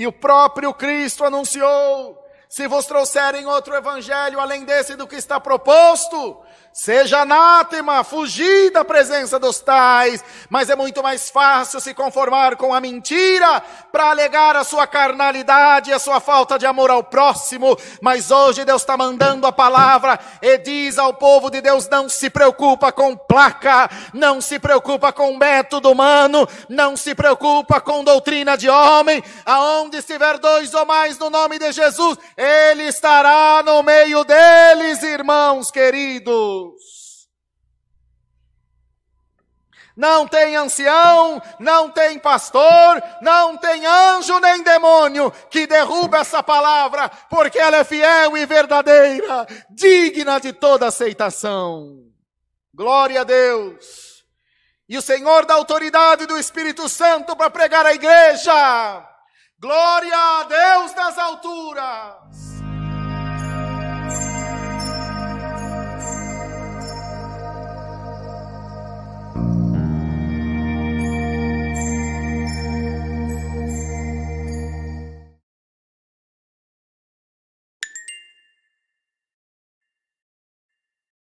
E o próprio Cristo anunciou: se vos trouxerem outro evangelho além desse do que está proposto, Seja anátema, fugir da presença dos tais, mas é muito mais fácil se conformar com a mentira para alegar a sua carnalidade, a sua falta de amor ao próximo. Mas hoje Deus está mandando a palavra e diz ao povo de Deus: não se preocupa com placa, não se preocupa com método humano, não se preocupa com doutrina de homem. Aonde estiver dois ou mais no nome de Jesus, Ele estará no meio deles, irmãos queridos. Não tem ancião, não tem pastor, não tem anjo nem demônio que derruba essa palavra, porque ela é fiel e verdadeira, digna de toda aceitação. Glória a Deus. E o Senhor dá autoridade do Espírito Santo para pregar a igreja. Glória a Deus.